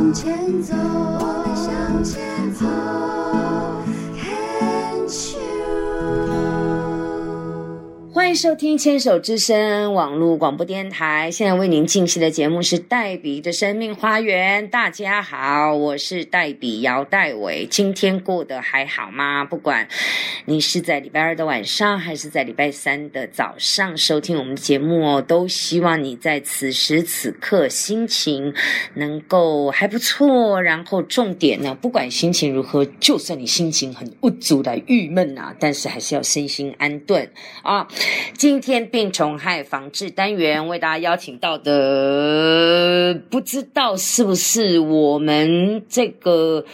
向前走，我们向前走。迎收听牵手之声网络广播电台。现在为您进行的节目是黛比的生命花园。大家好，我是黛比姚黛伟。今天过得还好吗？不管你是在礼拜二的晚上，还是在礼拜三的早上收听我们的节目哦，都希望你在此时此刻心情能够还不错。然后重点呢，不管心情如何，就算你心情很不足的郁闷啊，但是还是要身心安顿啊。今天病虫害防治单元为大家邀请到的，不知道是不是我们这个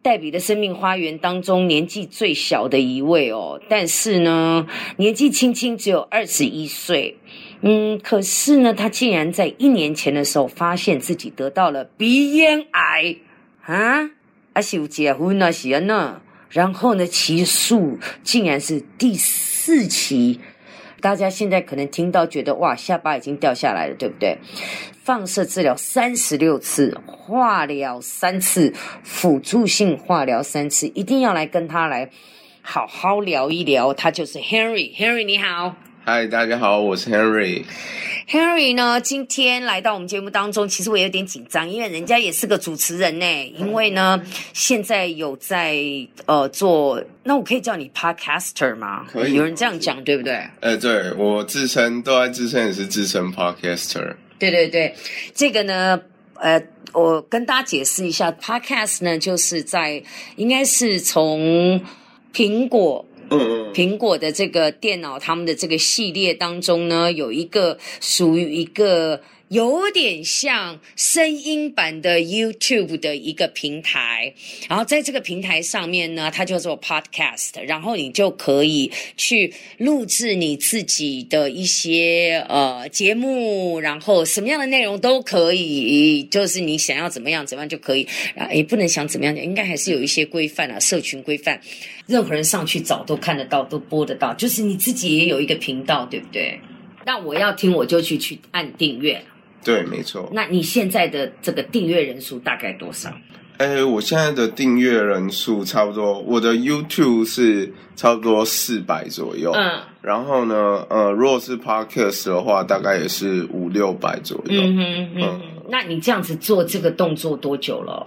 黛比的生命花园当中年纪最小的一位哦，但是呢，年纪轻轻只有二十一岁。嗯，可是呢，他竟然在一年前的时候发现自己得到了鼻咽癌啊！啊，是有结婚啊，是安呢？然后呢，期数竟然是第四期。大家现在可能听到觉得哇，下巴已经掉下来了，对不对？放射治疗三十六次，化疗三次，辅助性化疗三次，一定要来跟他来好好聊一聊。他就是 Henry，Henry 你好。嗨，大家好，我是 Henry。Henry 呢，今天来到我们节目当中，其实我有点紧张，因为人家也是个主持人呢。因为呢，现在有在呃做，那我可以叫你 Podcaster 吗？可以有人这样讲，对不对？呃，对我自称都在自称也是自称 Podcaster。对对对，这个呢，呃，我跟大家解释一下，Podcast 呢，就是在应该是从苹果。苹果的这个电脑，他们的这个系列当中呢，有一个属于一个有点像声音版的 YouTube 的一个平台，然后在这个平台上面呢，它叫做 Podcast，然后你就可以去录制你自己的一些呃节目，然后什么样的内容都可以，就是你想要怎么样怎么样就可以，啊，也不能想怎么样，应该还是有一些规范啊，社群规范。任何人上去找都看得到，都播得到。就是你自己也有一个频道，对不对？那我要听，我就去去按订阅。对，没错。那你现在的这个订阅人数大概多少？哎，我现在的订阅人数差不多，我的 YouTube 是差不多四百左右。嗯然后呢，呃，如果是 Podcast 的话，大概也是五六百左右。嗯哼嗯哼。那你这样子做这个动作多久了？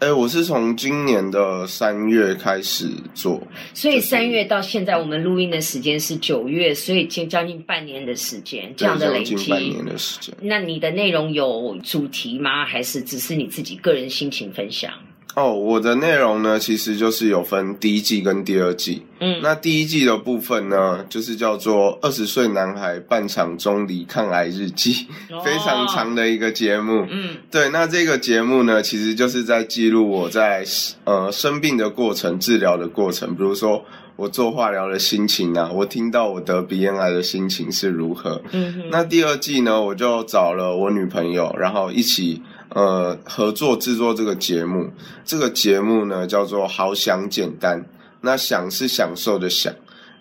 哎，我是从今年的三月开始做，所以三月到现在，我们录音的时间是九月，所以将将近半年的时间，这样的累积。将近半年的时间。那你的内容有主题吗？还是只是你自己个人心情分享？哦，我的内容呢，其实就是有分第一季跟第二季。嗯，那第一季的部分呢，就是叫做《二十岁男孩半场中离抗癌日记》哦非常长的一个节目。嗯对，那这个节目呢，其实就是在记录我在呃生病的过程、治疗的过程，比如说我做化疗的心情啊，我听到我得鼻咽癌的心情是如何。嗯哼，那第二季呢，我就找了我女朋友，然后一起呃合作制作这个节目。这个节目呢叫做“好想简单”，那想是享受的想，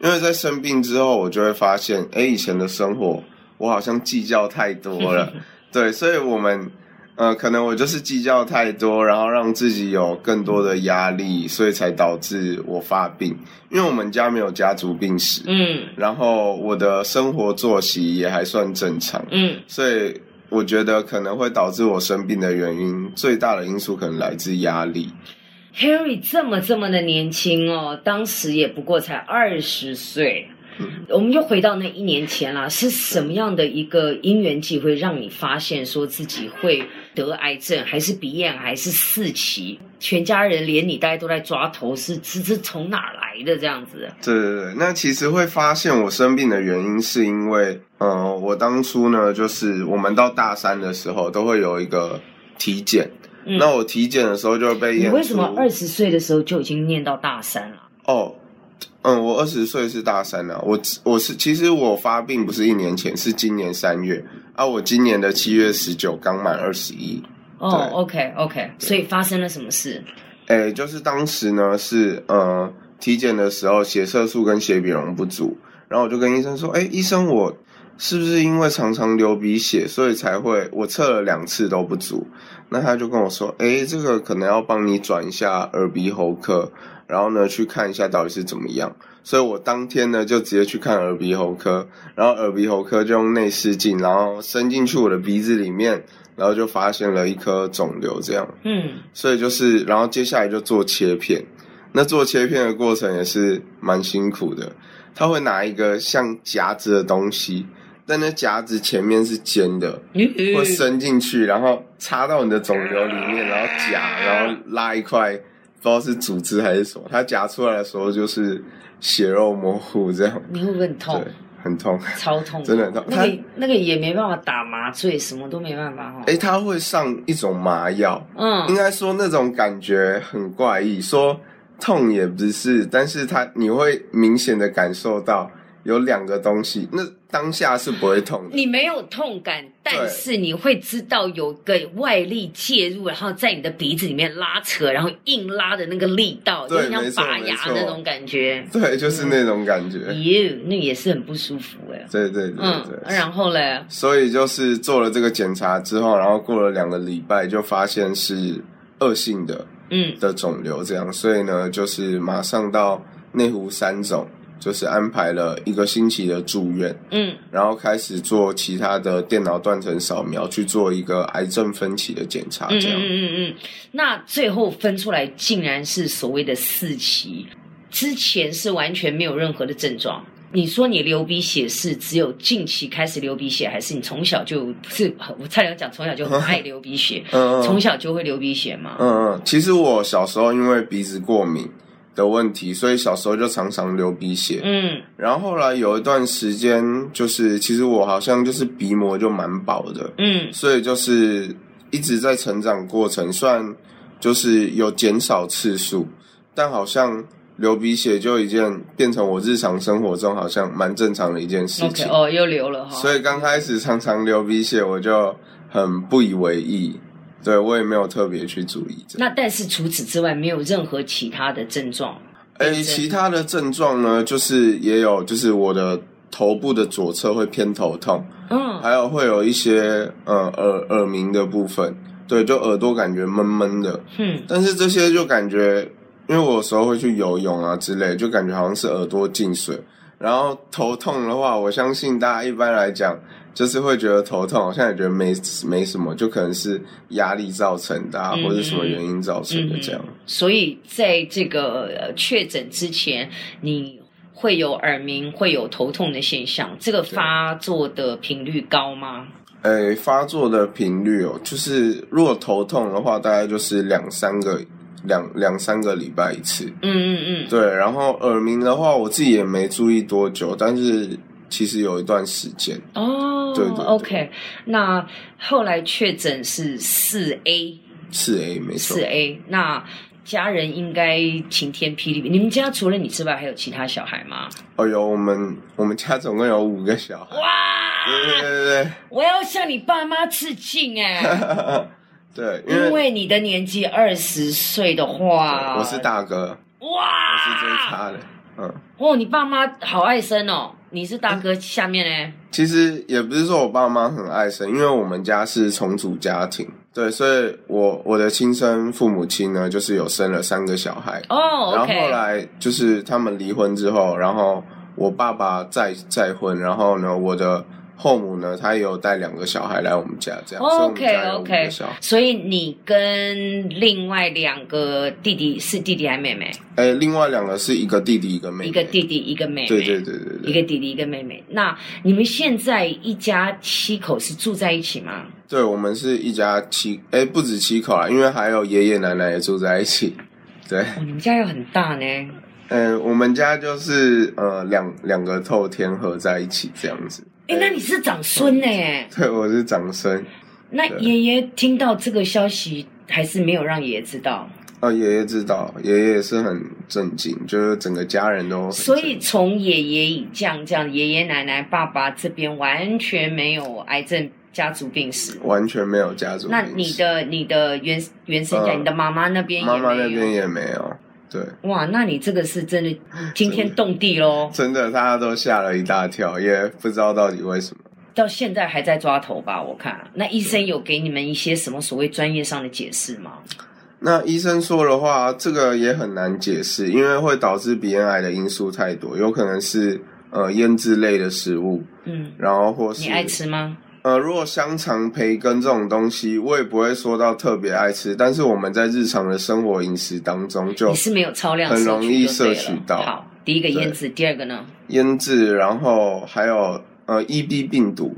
因为在生病之后，我就会发现，哎，以前的生活我好像计较太多了，对，所以我们。呃，可能我就是计较太多，然后让自己有更多的压力，所以才导致我发病。因为我们家没有家族病史，嗯然后我的生活作息也还算正常，嗯所以我觉得可能会导致我生病的原因，最大的因素可能来自压力。Harry 这么这么的年轻哦，当时也不过才二十岁。我们就回到那一年前啦，是什么样的一个因缘际会让你发现说自己会得癌症，还是鼻咽癌，还是四期？全家人连你大家都在抓头，是是是从哪儿来的这样子？对对对，那其实会发现我生病的原因，是因为，呃，我当初呢，就是我们到大三的时候都会有一个体检，嗯那我体检的时候就会被验出，你为什么二十岁的时候就已经念到大三了？哦，嗯，我二十岁是大三啊，我我是其实我发病不是一年前，是今年三月啊，我今年的七月十九刚满二十一。哦对，OK OK，所以发生了什么事？诶，就是当时呢是呃体检的时候血色素跟血比容不足，然后我就跟医生说，诶，医生我是不是因为常常流鼻血，所以才会？我测了两次都不足。那他就跟我说，诶，这个可能要帮你转一下耳鼻喉科，然后呢去看一下到底是怎么样。所以我当天呢就直接去看耳鼻喉科，然后耳鼻喉科就用内视镜，然后伸进去我的鼻子里面，然后就发现了一颗肿瘤，这样。嗯，所以就是，然后接下来就做切片。那做切片的过程也是蛮辛苦的。他会拿一个像夹子的东西，但那夹子前面是尖的，会伸进去，然后插到你的肿瘤里面，然后夹，然后拉一块，不知道是组织还是什么。它夹出来的时候就是血肉模糊这样，你会不会很痛对？，很痛。超痛，真的很痛那个那个也没办法打麻醉，什么都没办法哈。诶，他会上一种麻药，嗯应嗯，该说那种感觉很怪异，说痛也不是，但是他你会明显的感受到有两个东西，那当下是不会痛的。你没有痛感，但是你会知道有个外力介入，然后在你的鼻子里面拉扯，然后硬拉的那个力道，有对点像拔牙那种感觉。对，就是那种感觉。耶，那也是很不舒服哎。对对对嗯对，。然后嘞，所以就是做了这个检查之后，然后过了两个礼拜，就发现是恶性的嗯的肿瘤，这样，所以呢，就是马上到内湖三总，就是安排了一个星期的住院。嗯，然后开始做其他的电脑断层扫描，去做一个癌症分期的检查，嗯这样。嗯嗯嗯，那最后分出来竟然是所谓的四期，之前是完全没有任何的症状。你说你流鼻血是只有近期开始流鼻血，还是你从小就不是？我差点讲从小就很爱 流鼻血，嗯从嗯小就会流鼻血吗？嗯嗯，其实我小时候因为鼻子过敏的问题，所以小时候就常常流鼻血。嗯然后后来有一段时间，就是其实我好像就是鼻膜就蛮薄的，嗯所以就是一直在成长过程，虽然就是有减少次数，但好像流鼻血就已经变成我日常生活中好像蛮正常的一件事情。哦，又流了哈。所以刚开始常常流鼻血，我就很不以为意，对我也没有特别去注意这。那但是除此之外，没有任何其他的症状。诶，病症其他的症状呢，就是也有，就是我的头部的左侧会偏头痛，嗯还有会有一些呃耳耳鸣的部分，对，就耳朵感觉闷闷的。嗯但是这些就感觉，因为我有时候会去游泳啊之类，就感觉好像是耳朵进水。然后头痛的话，我相信大家一般来讲就是会觉得头痛，好像也觉得没没什么，就可能是压力造成的、啊，嗯或者什么原因造成的这样。所以在这个呃确诊之前，你会有耳鸣、会有头痛的现象，这个发作的频率高吗？诶，发作的频率哦，就是如果头痛的话，大概就是两三个两两三个礼拜一次。嗯嗯嗯，对，然后耳鸣的话，我自己也没注意多久，但是其实有一段时间。哦，对对对 o k 那后来确诊是四 A，四 A 没错四。A，那家人应该晴天霹雳。你们家除了你之外，还有其他小孩吗？哦有，我们我们家总共有五个小孩。哇！对对对我要向你爸妈致敬哎，对，对，因为你的年纪二十岁的话，我是大哥，哇我，是最差的。嗯，哦，你爸妈好爱生哦，你是大哥，下面呢？其实也不是说我爸妈很爱生，因为我们家是重组家庭，对，所以我我的亲生父母亲呢，就是有生了三个小孩，哦然后后来就是他们离婚之后，然后我爸爸再再婚，然后呢，我的后母呢，她也有带两个小孩来我们家，这样，OK OK。所以你跟另外两个弟弟是弟弟还是妹妹？哎，另外两个是一个弟弟一个妹妹，一个弟弟，一个妹妹。对对对对对，一个弟弟，一个妹妹。那你们现在一家七口是住在一起吗？对我们是一家七，哎，不止七口啊，因为还有爷爷奶奶也住在一起。对，哦，你们家又很大呢。嗯，我们家就是呃两两个透天合在一起这样子。哎，那你是长孙呢？对，我是长孙。那爷爷听到这个消息，还是没有让爷爷知道。哦，爷爷知道，爷爷也是很震惊，就是整个家人都。所以从爷爷以降这样，爷爷奶奶、爸爸这边完全没有癌症家族病史。完全没有家族病史。那你的你的原原生家，嗯你的妈妈那边也妈妈那边也没有。对，哇，那你这个是真的惊天动地喽！真的大家都吓了一大跳，也不知道到底为什么。到现在还在抓头吧？我看那医生有给你们一些什么所谓专业上的解释吗？那医生说的话，这个也很难解释，因为会导致鼻咽癌的因素太多，有可能是呃腌制类的食物，嗯，然后或是你爱吃吗？呃，如果香肠、培根这种东西，我也不会说到特别爱吃，但是我们在日常的生活饮食当中就你是没有超量很容易摄摄取到好，第一个腌制，第二个呢？腌制，然后还有呃 EB 病毒。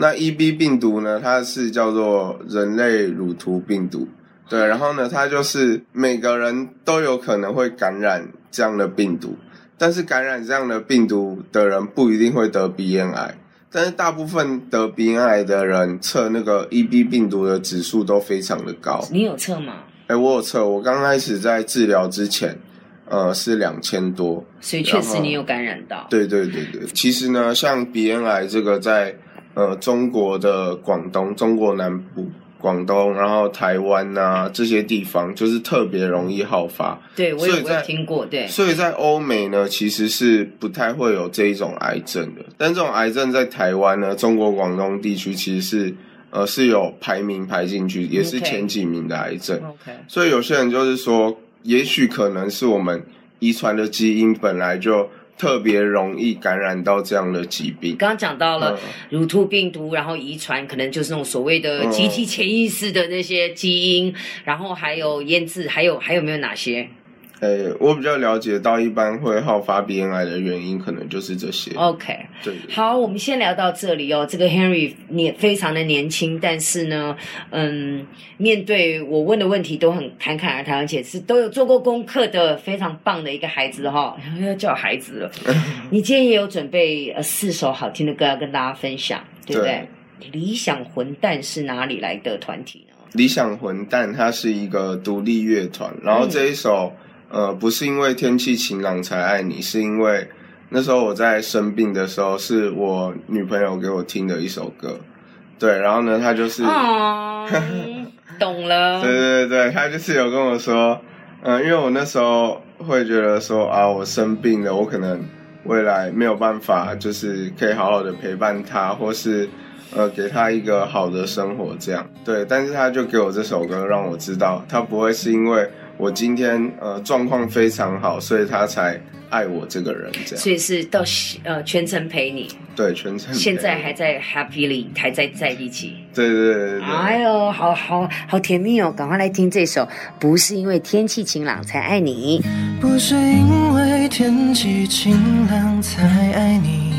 那 EB 病毒呢，它是叫做人类乳突病毒，对，然后呢，它就是每个人都有可能会感染这样的病毒，但是感染这样的病毒的人不一定会得鼻咽癌，但是大部分得鼻咽癌的人测那个 EB 病毒的指数都非常的高。你有测吗？哎，我有测，我刚开始在治疗之前，呃，是两千多。所以确实你有感染到。对对对对，其实呢，像鼻咽癌这个在呃中国的广东、中国南部、广东，然后台湾呐、这些地方，就是特别容易好发。对，我有我有所以在听过，对，所以在欧美呢，其实是不太会有这一种癌症的。但这种癌症在台湾呢，中国广东地区其实是呃是有排名排进去，也是前几名的癌症。OK，所以有些人就是说，也许可能是我们遗传的基因本来就特别容易感染到这样的疾病。刚刚讲到了嗯。乳突病毒，然后遗传可能就是那种所谓的嗯。集体潜意识的那些基因，然后还有腌制，还有还有没有哪些呃，我比较了解到，一般会好发鼻咽癌的原因，可能就是这些。？OK，对，好，我们先聊到这里哦。这个 Henry 年非常的年轻，但是呢，嗯，面对我问的问题都很侃侃而谈，而且是都有做过功课的，非常棒的一个孩子哈、要叫孩子了。你今天也有准备呃四首好听的歌要跟大家分享，对不对？理想混蛋是哪里来的团体呢？理想混蛋它是一个独立乐团，然后这一首、呃不是因为天气晴朗才爱你，是因为那时候我在生病的时候，是我女朋友给我听的一首歌。对，然后呢，她就是。哦，懂了。对对对，她就是有跟我说，嗯、因为我那时候会觉得说啊，我生病了，我可能未来没有办法，就是可以好好的陪伴她，或是呃给他一个好的生活这样。对，但是他就给我这首歌，让我知道他不会是因为我今天呃状况非常好，所以他才爱我这个人这样。所以是到呃全程陪你，对，全程陪现在还在 happily 还在在一起。对对对对对。哎呦，好好好甜蜜哦！赶快来听这首《不是因为天气晴朗才爱你》。不是因为天气晴朗才爱你，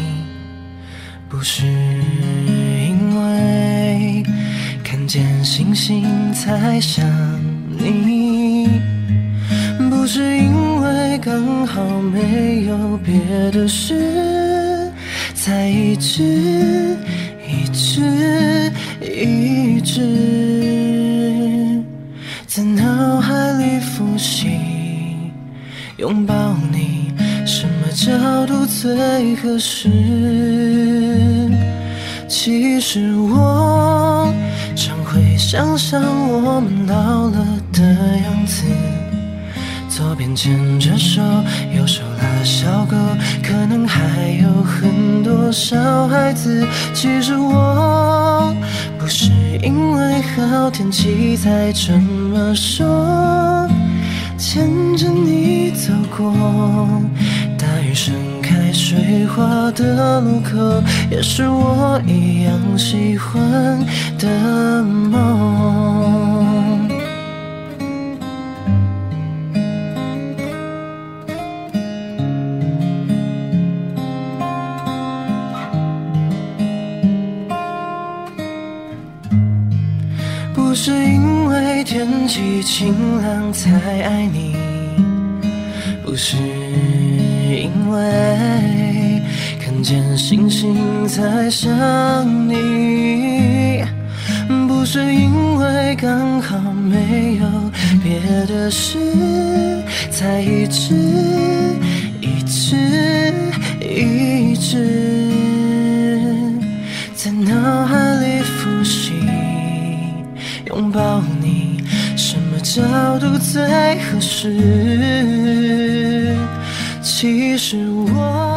不是因为看见星星才想刚好没有别的事，才一直一直一直在脑海里复习。拥抱你，什么角度最合适？其实我常会想象我们老了的样子，左边牵着手，右手拉小狗，可能还有很多小孩子。其实我不是因为好天气才这么说。牵着你走过大雨盛开水花的路口，也是我一样喜欢的梦。晴朗才爱你，不是因为看见星星才想你，不是因为刚好没有别的事，才一直一直一直在脑海里复习。拥抱，角度最合适？其实我